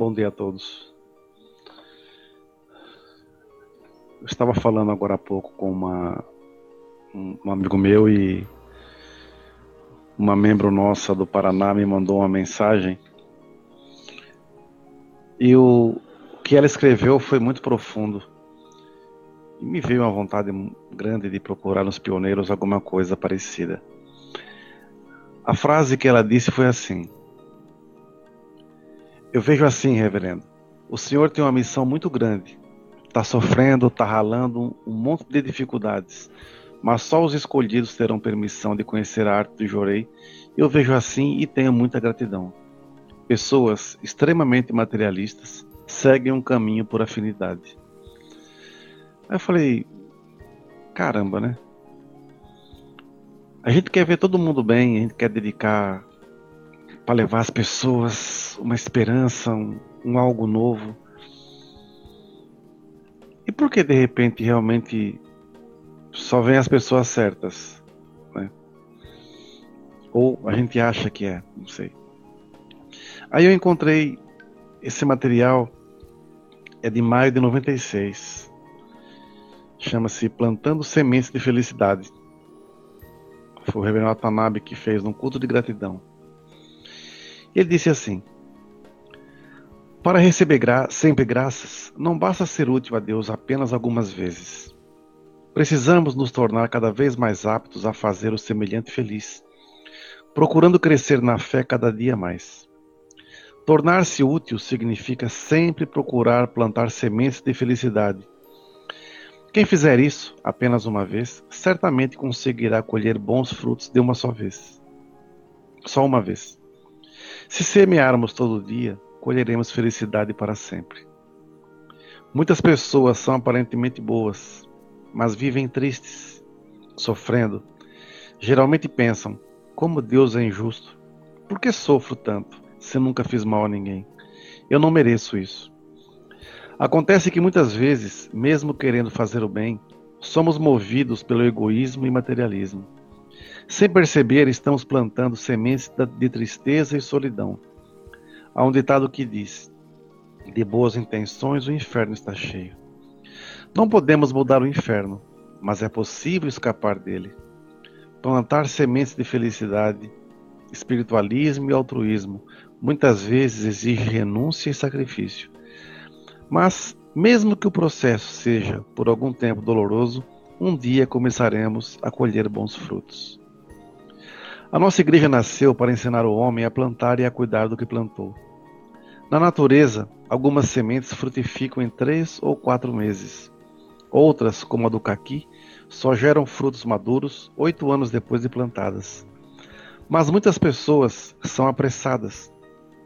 Bom dia a todos. Eu estava falando agora há pouco com uma, um, amigo meu e uma membro nossa do Paraná me mandou uma mensagem e o, o que ela escreveu foi muito profundo. E me veio uma vontade grande de procurar nos pioneiros alguma coisa parecida. A frase que ela disse foi assim: Eu vejo assim, reverendo. O senhor tem uma missão muito grande. Está sofrendo, está ralando um monte de dificuldades, mas só os escolhidos terão permissão de conhecer a arte do jorei. Eu vejo assim e tenho muita gratidão. Pessoas extremamente materialistas seguem um caminho por afinidade. Aí eu falei, caramba, né? A gente quer ver todo mundo bem, a gente quer dedicar para levar as pessoas uma esperança, um, um algo novo. E por que de repente realmente só vem as pessoas certas? Né? Ou a gente acha que é, não sei. Aí eu encontrei esse material, é de maio de 96. Chama-se Plantando Sementes de Felicidade. Foi o reverendo Watanabe que fez um culto de gratidão. Ele disse assim: Para receber gra sempre graças, não basta ser útil a Deus apenas algumas vezes. Precisamos nos tornar cada vez mais aptos a fazer o semelhante feliz, procurando crescer na fé cada dia mais. Tornar-se útil significa sempre procurar plantar sementes de felicidade. Quem fizer isso apenas uma vez, certamente conseguirá colher bons frutos de uma só vez. Só uma vez. Se semearmos todo dia, colheremos felicidade para sempre. Muitas pessoas são aparentemente boas, mas vivem tristes, sofrendo. Geralmente pensam: como Deus é injusto? Por que sofro tanto? se nunca fiz mal a ninguém. Eu não mereço isso. Acontece que muitas vezes, mesmo querendo fazer o bem, somos movidos pelo egoísmo e materialismo. Sem perceber, estamos plantando sementes de tristeza e solidão. Há um ditado que diz: De boas intenções o inferno está cheio. Não podemos mudar o inferno, mas é possível escapar dele. Plantar sementes de felicidade, espiritualismo e altruísmo muitas vezes exige renúncia e sacrifício. Mas, mesmo que o processo seja por algum tempo doloroso, um dia começaremos a colher bons frutos. A nossa igreja nasceu para ensinar o homem a plantar e a cuidar do que plantou. Na natureza, algumas sementes frutificam em três ou quatro meses. Outras, como a do caqui, só geram frutos maduros oito anos depois de plantadas. Mas muitas pessoas são apressadas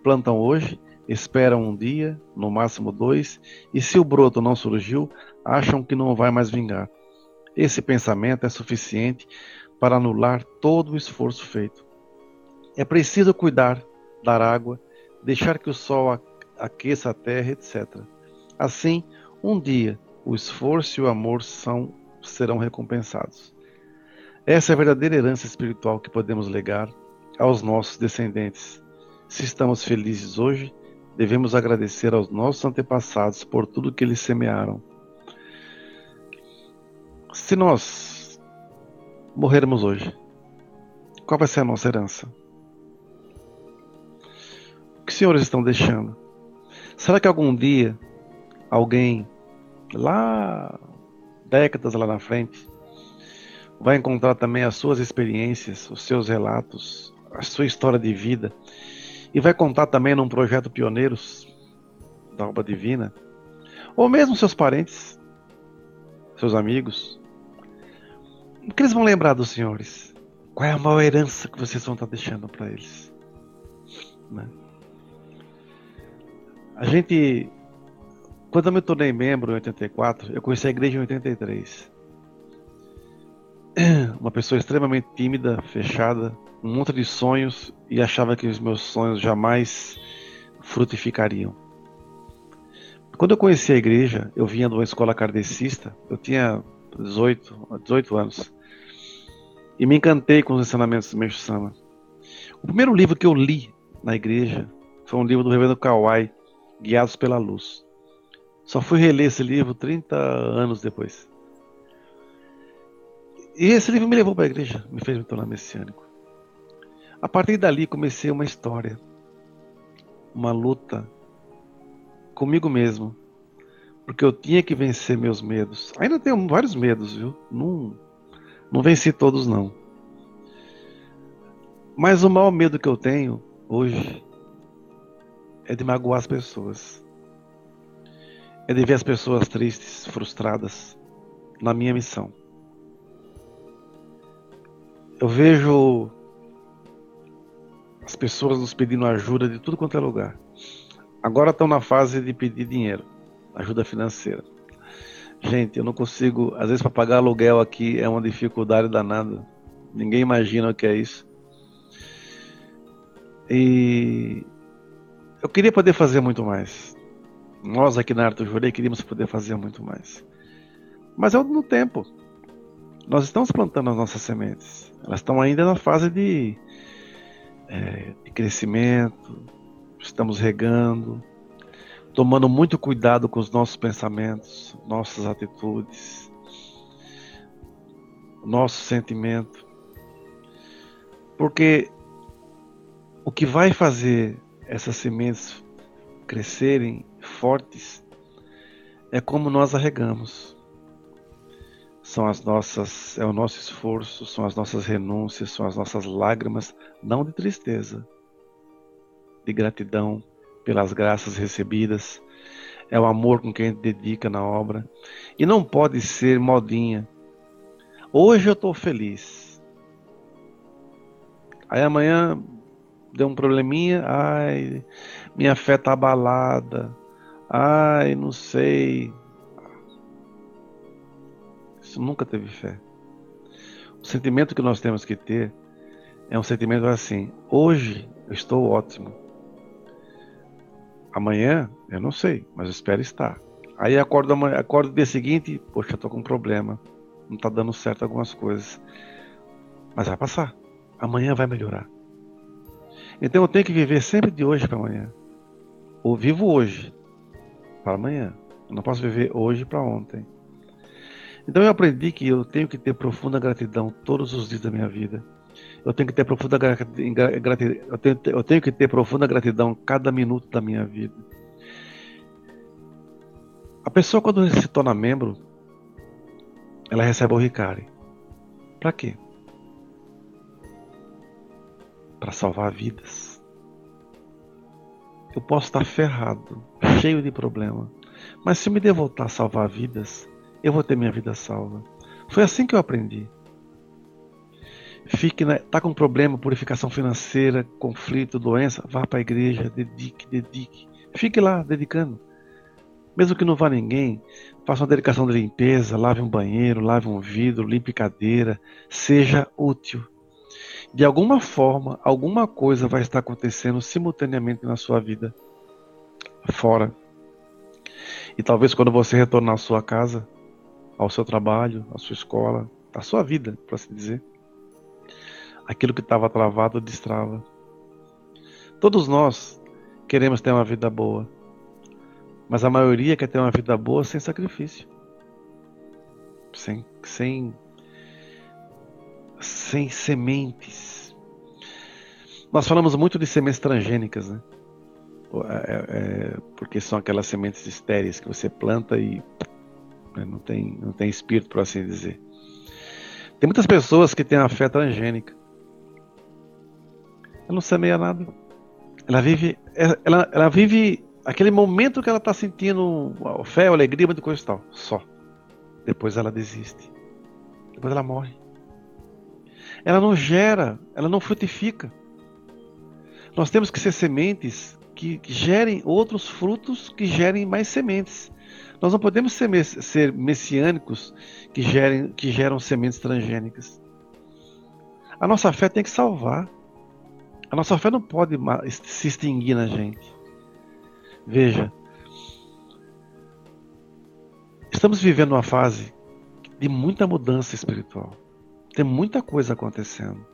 plantam hoje, esperam um dia, no máximo dois, e se o broto não surgiu, acham que não vai mais vingar. Esse pensamento é suficiente para anular todo o esforço feito. É preciso cuidar, dar água, deixar que o sol aqueça a terra, etc. Assim, um dia, o esforço e o amor são, serão recompensados. Essa é a verdadeira herança espiritual que podemos legar aos nossos descendentes se estamos felizes hoje, devemos agradecer aos nossos antepassados por tudo que eles semearam. Se nós morrermos hoje, qual vai ser a nossa herança? O que os senhores estão deixando? Será que algum dia alguém lá décadas lá na frente vai encontrar também as suas experiências, os seus relatos, a sua história de vida e vai contar também num projeto Pioneiros da Obra Divina, ou mesmo seus parentes, seus amigos. O que eles vão lembrar dos senhores? Qual é a maior herança que vocês vão estar deixando para eles? Né? A gente, quando eu me tornei membro em 84, eu conheci a igreja em 83. Uma pessoa extremamente tímida, fechada, um monte de sonhos e achava que os meus sonhos jamais frutificariam. Quando eu conheci a igreja, eu vinha de uma escola kardecista, eu tinha 18, 18 anos, e me encantei com os ensinamentos do Meixo Sama. O primeiro livro que eu li na igreja foi um livro do Reverendo Kawai, Guiados pela Luz. Só fui reler esse livro 30 anos depois. E esse livro me levou para a igreja, me fez me tornar messiânico. A partir dali comecei uma história, uma luta comigo mesmo, porque eu tinha que vencer meus medos. Ainda tenho vários medos, viu? Não, não venci todos não. Mas o maior medo que eu tenho hoje é de magoar as pessoas. É de ver as pessoas tristes, frustradas na minha missão. Eu vejo as pessoas nos pedindo ajuda de tudo quanto é lugar. Agora estão na fase de pedir dinheiro, ajuda financeira. Gente, eu não consigo, às vezes para pagar aluguel aqui é uma dificuldade danada. Ninguém imagina o que é isso. E eu queria poder fazer muito mais. Nós aqui na Arto Jurei queríamos poder fazer muito mais. Mas é no tempo. Nós estamos plantando as nossas sementes. Elas estão ainda na fase de, é, de crescimento. Estamos regando, tomando muito cuidado com os nossos pensamentos, nossas atitudes, nosso sentimento. Porque o que vai fazer essas sementes crescerem fortes é como nós arregamos. São as nossas, é o nosso esforço, são as nossas renúncias, são as nossas lágrimas, não de tristeza, de gratidão pelas graças recebidas. É o amor com quem a gente dedica na obra. E não pode ser modinha. Hoje eu estou feliz. Aí amanhã deu um probleminha, ai, minha fé tá abalada, ai, não sei. Isso nunca teve fé. O sentimento que nós temos que ter é um sentimento assim: hoje eu estou ótimo. Amanhã eu não sei, mas espero estar. Aí acordo, amanhã, acordo dia seguinte, poxa, tô com um problema. Não tá dando certo algumas coisas. Mas vai passar. Amanhã vai melhorar. Então eu tenho que viver sempre de hoje para amanhã. Ou vivo hoje para amanhã. Eu não posso viver hoje para ontem. Então eu aprendi que eu tenho que ter profunda gratidão todos os dias da minha vida. Eu tenho que ter profunda gratidão, eu tenho, eu tenho que ter profunda gratidão cada minuto da minha vida. A pessoa quando se torna membro, ela recebe o Ricari. Para quê? para salvar vidas. Eu posso estar ferrado, cheio de problema, mas se eu me der voltar a salvar vidas, eu vou ter minha vida salva. Foi assim que eu aprendi. Fique na, tá com problema, purificação financeira, conflito, doença, vá para a igreja, dedique, dedique. Fique lá dedicando. Mesmo que não vá ninguém, faça uma dedicação de limpeza, lave um banheiro, lave um vidro, limpe cadeira, seja útil. De alguma forma, alguma coisa vai estar acontecendo simultaneamente na sua vida fora. E talvez quando você retornar à sua casa, ao seu trabalho, à sua escola, à sua vida, para assim dizer, aquilo que estava travado destrava. Todos nós queremos ter uma vida boa, mas a maioria quer ter uma vida boa sem sacrifício, sem, sem sem sementes. Nós falamos muito de sementes transgênicas, né? É, é, porque são aquelas sementes estéreis que você planta e né, não, tem, não tem espírito, por assim dizer. Tem muitas pessoas que têm a fé transgênica. Não semeia nada. Ela vive, ela, ela vive aquele momento que ela está sentindo fé, alegria, de coisa e tal. Só. Depois ela desiste. Depois ela morre ela não gera, ela não frutifica. Nós temos que ser sementes que, gerem outros frutos que gerem mais sementes. Nós não podemos ser, ser messiânicos que, gerem, que geram sementes transgênicas. A nossa fé tem que salvar. A nossa fé não pode se extinguir na gente. Veja, estamos vivendo uma fase de muita mudança espiritual. Tem muita coisa acontecendo.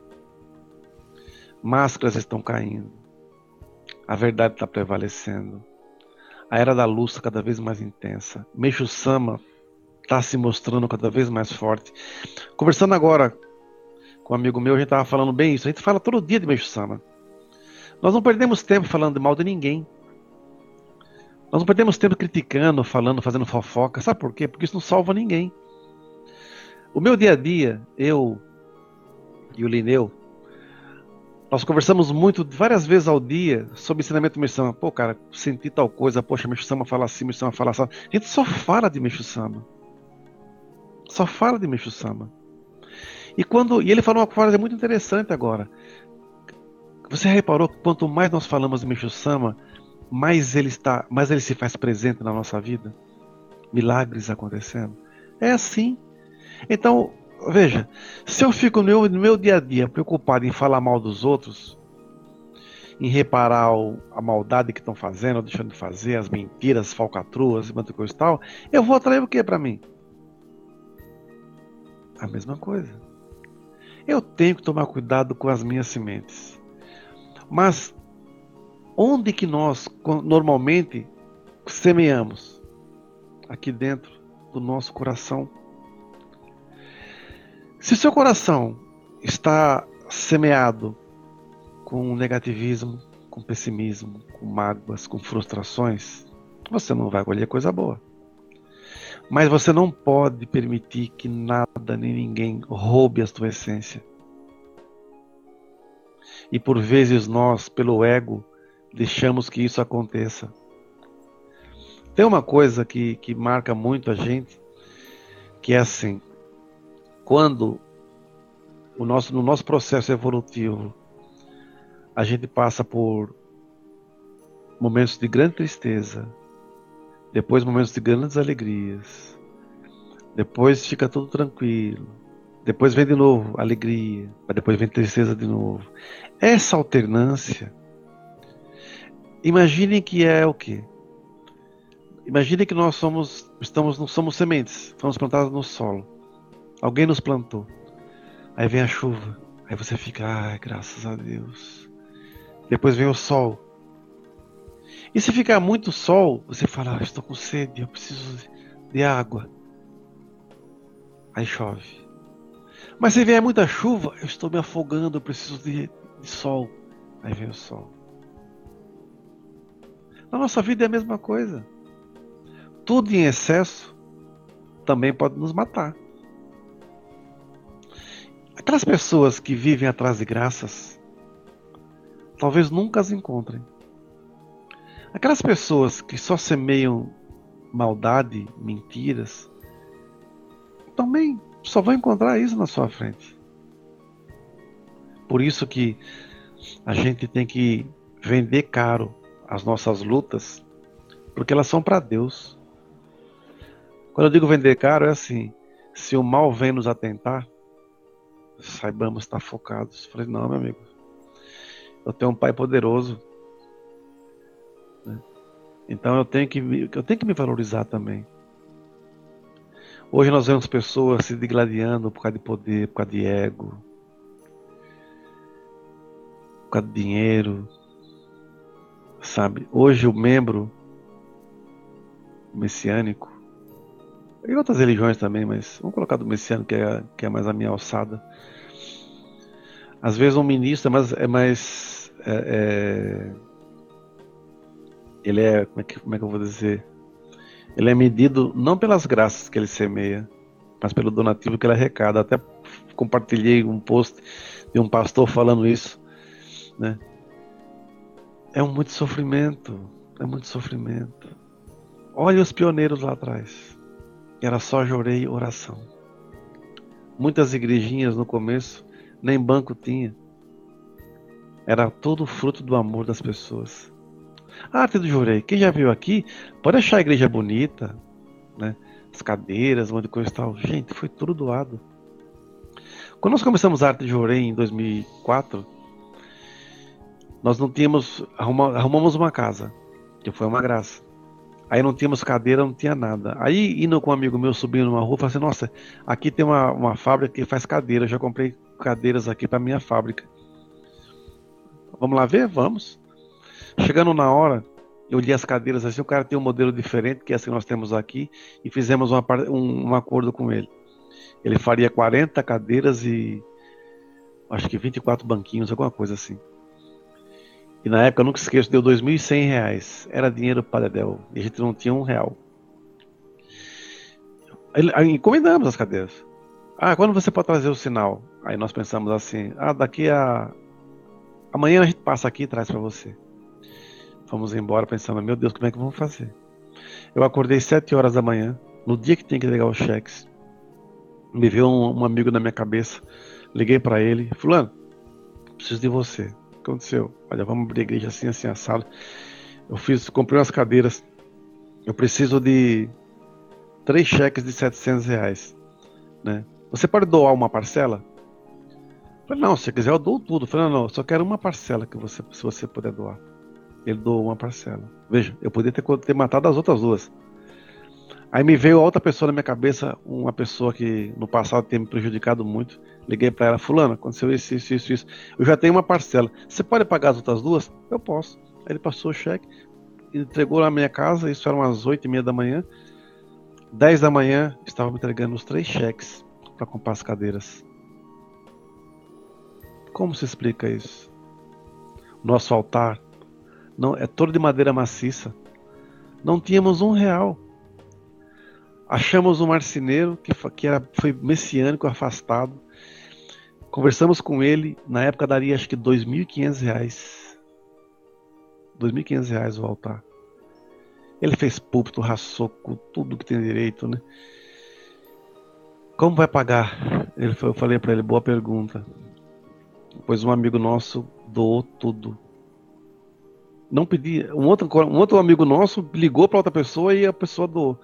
Máscaras estão caindo. A verdade está prevalecendo. A era da luz tá cada vez mais intensa. Meixo Sama está se mostrando cada vez mais forte. Conversando agora com um amigo meu, a gente estava falando bem isso. A gente fala todo dia de Meixo Sama. Nós não perdemos tempo falando mal de ninguém. Nós não perdemos tempo criticando, falando, fazendo fofoca. Sabe por quê? Porque isso não salva ninguém. O meu dia a dia, eu e o Lineu, nós conversamos muito, várias vezes ao dia, sobre ensinamento Meixo Sama. Pô, cara, senti tal coisa, poxa, Meixo Sama fala assim, Meixo Sama fala assim. A gente só fala de Meixo. Só fala de Meixo. E, quando, e ele falou uma coisa muito interessante agora. Você reparou que quanto mais nós falamos de Meixo Sama, mais ele está, mais ele se faz presente na nossa vida? Milagres acontecendo. É assim. Então, veja, se eu fico no meu, no meu dia a dia preocupado em falar mal dos outros, em reparar o, a maldade que estão fazendo, deixando de fazer, as mentiras, as falcatruas e coisa e tal, eu vou atrair o que para mim? A mesma coisa. Eu tenho que tomar cuidado com as minhas sementes. Mas onde que nós normalmente semeamos? Aqui dentro do nosso coração. Se seu coração está semeado com negativismo, com pessimismo, com mágoas, com frustrações, você não vai colher coisa boa. Mas você não pode permitir que nada nem ninguém roube a tua essência. E por vezes nós, pelo ego, deixamos que isso aconteça. Tem uma coisa que, que marca muito a gente, que é assim: quando o nosso, no nosso processo evolutivo a gente passa por momentos de grande tristeza, depois momentos de grandes alegrias. Depois fica tudo tranquilo. Depois vem de novo alegria, depois vem tristeza de novo. Essa alternância, imaginem que é o quê? Imaginem que nós somos, estamos, não somos sementes, fomos plantados no solo. Alguém nos plantou. Aí vem a chuva, aí você fica, ai, graças a Deus. Depois vem o sol, e se ficar muito sol, você fala, ah, estou com sede, eu preciso de água. Aí chove. Mas se vier muita chuva, eu estou me afogando, eu preciso de, de sol. Aí vem o sol. Na nossa vida é a mesma coisa. Tudo em excesso também pode nos matar. Aquelas pessoas que vivem atrás de graças, talvez nunca as encontrem. Aquelas pessoas que só semeiam maldade, mentiras, também só vão encontrar isso na sua frente. Por isso que a gente tem que vender caro as nossas lutas, porque elas são para Deus. Quando eu digo vender caro, é assim: se o mal vem nos atentar, saibamos estar focados. Falei, não, meu amigo, eu tenho um Pai poderoso então eu tenho que eu tenho que me valorizar também. Hoje nós vemos pessoas se degladiando por causa de poder, por causa de ego, por causa de dinheiro, sabe? Hoje o membro messiânico e outras religiões também, mas vamos colocar do messiânico que é, que é mais a minha alçada. Às vezes um ministro é mais, é mais é, é, ele é como é, que, como é que eu vou dizer? Ele é medido não pelas graças que ele semeia, mas pelo donativo que ele arrecada. Até compartilhei um post de um pastor falando isso, né? É um muito sofrimento, é muito sofrimento. Olha os pioneiros lá atrás. Era só jorei oração. Muitas igrejinhas no começo nem banco tinha. Era todo fruto do amor das pessoas. Arte do Jurei, quem já viu aqui, pode achar a igreja bonita, né? As cadeiras, um monte de coisa e tal. Gente, foi tudo doado. Quando nós começamos a arte de Jurei em 2004, nós não tínhamos. arrumamos uma casa, que foi uma graça. Aí não tínhamos cadeira, não tinha nada. Aí, indo com um amigo meu subindo numa rua, falei assim: Nossa, aqui tem uma, uma fábrica que faz cadeira. já comprei cadeiras aqui para minha fábrica. Vamos lá ver? Vamos. Chegando na hora, Eu li as cadeiras assim, o cara tem um modelo diferente que essa que nós temos aqui e fizemos uma, um, um acordo com ele. Ele faria 40 cadeiras e acho que 24 banquinhos, alguma coisa assim. E na época, eu nunca esqueço, deu 2.100 reais. Era dinheiro para Dedel. E a gente não tinha um real. Aí, encomendamos as cadeiras. Ah, quando você pode trazer o sinal? Aí nós pensamos assim, ah, daqui a... Amanhã a gente passa aqui e traz para você. Fomos embora pensando, meu Deus, como é que vamos fazer? Eu acordei sete horas da manhã, no dia que tinha que entregar os cheques. Me veio um, um amigo na minha cabeça. Liguei para ele, fulano, preciso de você. O que aconteceu? Olha, vamos abrir a igreja assim, assim, assado. Eu fiz, comprei umas cadeiras. Eu preciso de três cheques de 700 reais, né? Você pode doar uma parcela? Eu falei, não, se quiser eu dou tudo. Eu falei, não, não, só quero uma parcela que você, se você puder doar. Ele doou uma parcela. Veja, eu poderia ter, ter matado as outras duas. Aí me veio outra pessoa na minha cabeça, uma pessoa que no passado tem me prejudicado muito. Liguei para ela, fulano, aconteceu isso, isso, isso, isso. Eu já tenho uma parcela. Você pode pagar as outras duas? Eu posso. Aí ele passou o cheque, entregou na minha casa, isso era umas oito e meia da manhã. Dez da manhã, estava me entregando os três cheques para comprar as cadeiras. Como se explica isso? Nosso altar não é todo de madeira maciça. Não tínhamos um real. Achamos um marceneiro que, que era, foi messiânico, afastado. Conversamos com ele, na época daria acho que 2.500 reais. 2.500 reais o altar. Ele fez púlpito, raçou com tudo que tem direito, né? Como vai pagar? Ele, eu falei para ele, boa pergunta. Pois um amigo nosso doou tudo não pedi. Um outro, um outro amigo nosso ligou para outra pessoa e a pessoa do.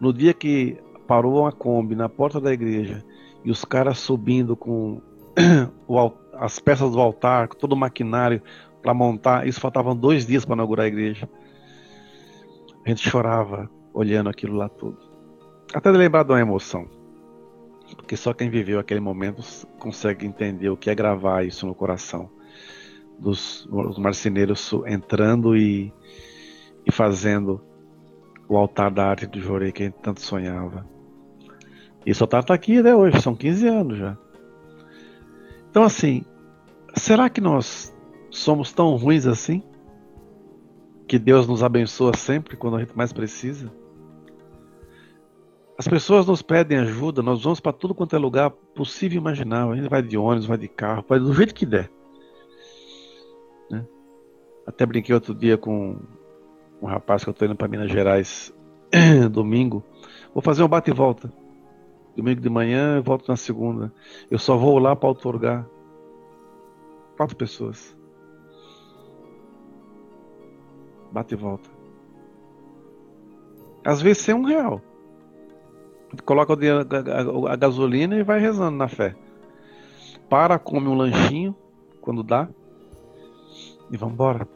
No dia que parou uma Kombi na porta da igreja e os caras subindo com o, as peças do altar, com todo o maquinário para montar, isso faltavam dois dias para inaugurar a igreja. A gente chorava olhando aquilo lá tudo. Até lembrar de uma emoção. Porque só quem viveu aquele momento consegue entender o que é gravar isso no coração dos marceneiros entrando e, e fazendo o altar da arte do Jorei que a gente tanto sonhava. E esse altar está aqui até hoje, são 15 anos já. Então, assim, será que nós somos tão ruins assim? Que Deus nos abençoa sempre quando a gente mais precisa? As pessoas nos pedem ajuda, nós vamos para tudo quanto é lugar possível e imaginável. A gente vai de ônibus, vai de carro, vai do jeito que der. Até brinquei outro dia com um rapaz que eu tô indo para Minas Gerais domingo. Vou fazer um bate e volta. Domingo de manhã e volto na segunda. Eu só vou lá para otorgar quatro pessoas. Bate e volta. Às vezes sem um real. Coloca a gasolina e vai rezando na fé. Para, come um lanchinho quando dá e vamos embora.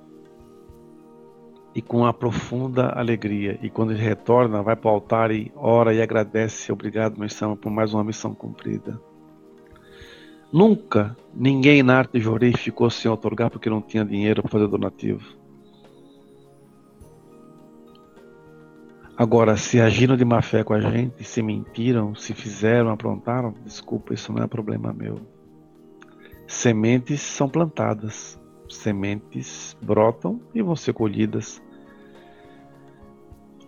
E com uma profunda alegria. E quando ele retorna, vai para o altar e ora e agradece. Obrigado, missão, por mais uma missão cumprida. Nunca ninguém na arte de Jorei ficou sem otorgar porque não tinha dinheiro para fazer donativo. Agora, se agiram de má fé com a gente, se mentiram, se fizeram, aprontaram, desculpa, isso não é problema meu. Sementes são plantadas sementes brotam e vão ser colhidas.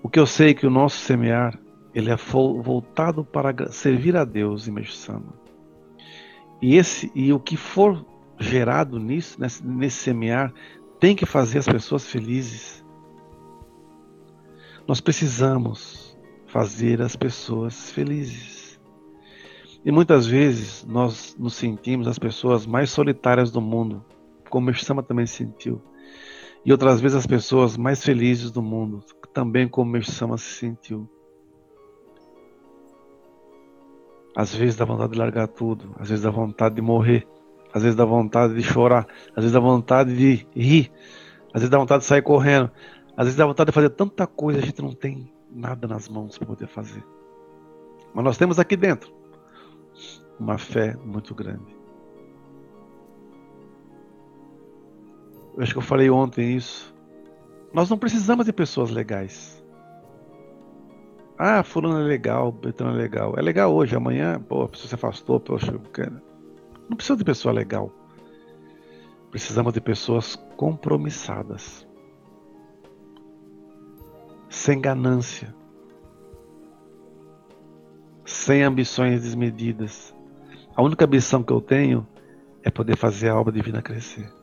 O que eu sei é que o nosso semear ele é voltado para servir a Deus, Imeshama. E esse e o que for gerado nisso, nesse, nesse semear, tem que fazer as pessoas felizes. Nós precisamos fazer as pessoas felizes. E muitas vezes nós nos sentimos as pessoas mais solitárias do mundo como o Sama também sentiu. E outras vezes as pessoas mais felizes do mundo, também como o Sama se sentiu. Às vezes dá vontade de largar tudo, às vezes dá vontade de morrer, às vezes dá vontade de chorar, às vezes dá vontade de rir, às vezes dá vontade de sair correndo, às vezes dá vontade de fazer tanta coisa, a gente não tem nada nas mãos para poder fazer. Mas nós temos aqui dentro uma fé muito grande. Eu acho que eu falei ontem isso. Nós não precisamos de pessoas legais. Ah, fulano é legal, Betão é legal. É legal hoje, amanhã, pô, a pessoa se afastou, poxa, não precisa de pessoa legal. Precisamos de pessoas compromissadas. Sem ganância. Sem ambições desmedidas. A única ambição que eu tenho é poder fazer a obra divina crescer.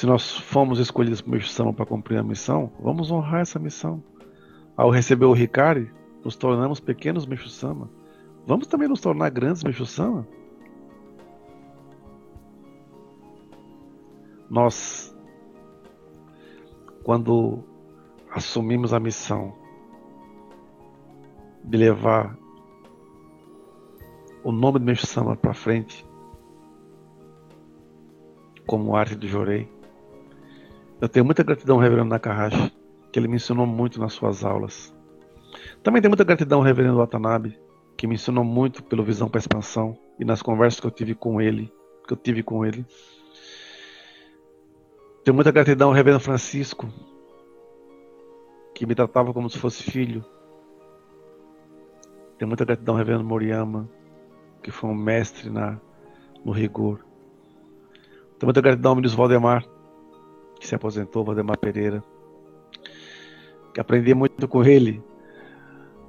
Se nós fomos escolhidos por missão para cumprir a missão, vamos honrar essa missão. Ao receber o Ricari, nos tornamos pequenos Meixo-sama. Vamos também nos tornar grandes Meixo-sama. Nós, quando assumimos a missão de levar o nome do Meixo-sama para frente, como arte do Jorei, eu tenho muita gratidão ao Reverendo Nakahashi, que ele me ensinou muito nas suas aulas. Também tenho muita gratidão ao Reverendo Watanabe, que me ensinou muito pelo Visão para Expansão e nas conversas que eu tive com ele, que eu tive com ele. Tenho muita gratidão ao Reverendo Francisco, que me tratava como se fosse filho. Tenho muita gratidão ao Reverendo Moriyama, que foi um mestre na, no rigor. Tenho muita gratidão ao Ministro Valdemar, que se aposentou, Valdemar Pereira, que aprendi muito com ele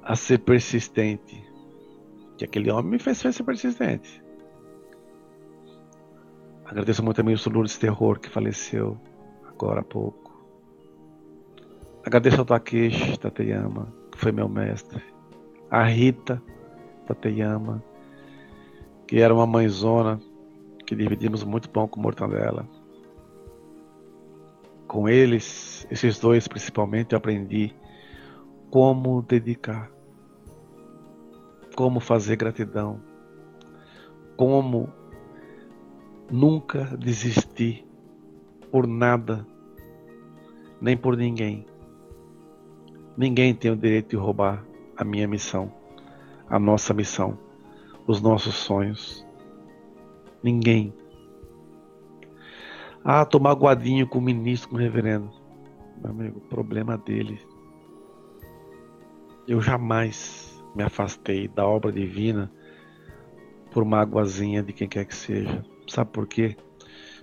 a ser persistente. Que aquele homem me fez ser persistente. Agradeço muito também o Lourdes Terror, que faleceu agora há pouco. Agradeço ao Takeshi Tateyama, que foi meu mestre. A Rita Tateyama, que era uma mãezona, que dividimos muito pão com mortadela com eles, esses dois principalmente, eu aprendi como dedicar, como fazer gratidão, como nunca desistir por nada, nem por ninguém. Ninguém tem o direito de roubar a minha missão, a nossa missão, os nossos sonhos. Ninguém. Ah, tô magoadinho com o ministro, com o reverendo. Meu amigo, problema dele. Eu jamais me afastei da obra divina por mágoazinha de quem quer que seja. Sabe por quê?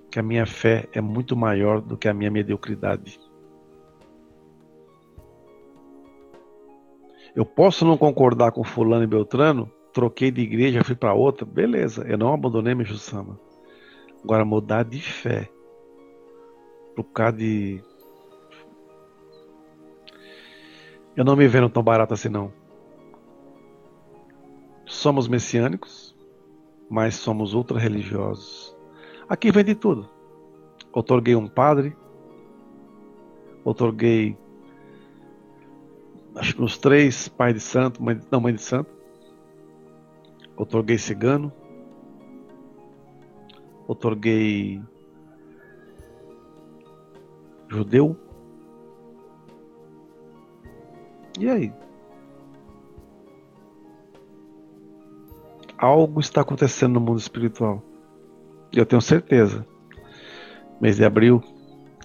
Porque a minha fé é muito maior do que a minha mediocridade. Eu posso não concordar com fulano e beltrano, troquei de igreja, fui para outra, beleza, eu não abandonei meu Sama. Agora mudar de fé por causa de. Eu não me vendo tão barato assim, não. Somos messiânicos, mas somos ultra religiosos. Aqui vem de tudo. Otorguei um padre, otorguei acho que uns três pai de santo, mãe, não mãe de santo. Otorguei cigano. Otorguei judeu. E aí? Algo está acontecendo no mundo espiritual. Eu tenho certeza. Mês de abril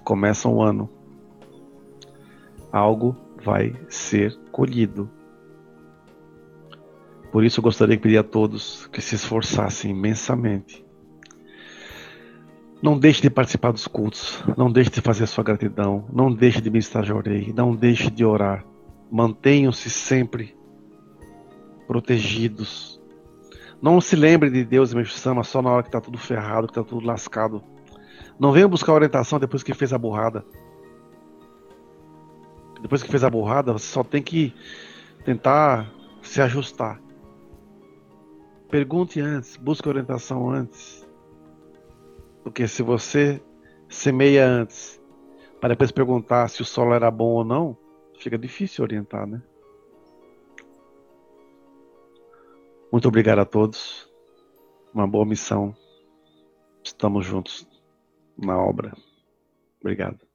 começa um ano. Algo vai ser colhido. Por isso eu gostaria de pedir a todos que se esforçassem imensamente não deixe de participar dos cultos, não deixe de fazer sua gratidão, não deixe de ministrar jorei, não deixe de orar. Mantenham-se sempre protegidos. Não se lembre de Deus e Sama só na hora que está tudo ferrado, que está tudo lascado. Não venha buscar orientação depois que fez a burrada. Depois que fez a burrada, você só tem que tentar se ajustar. Pergunte antes, busque orientação antes. Porque se você semeia antes, para depois perguntar se o solo era bom ou não, fica difícil orientar, né? Muito obrigado a todos. Uma boa missão. Estamos juntos na obra. Obrigado.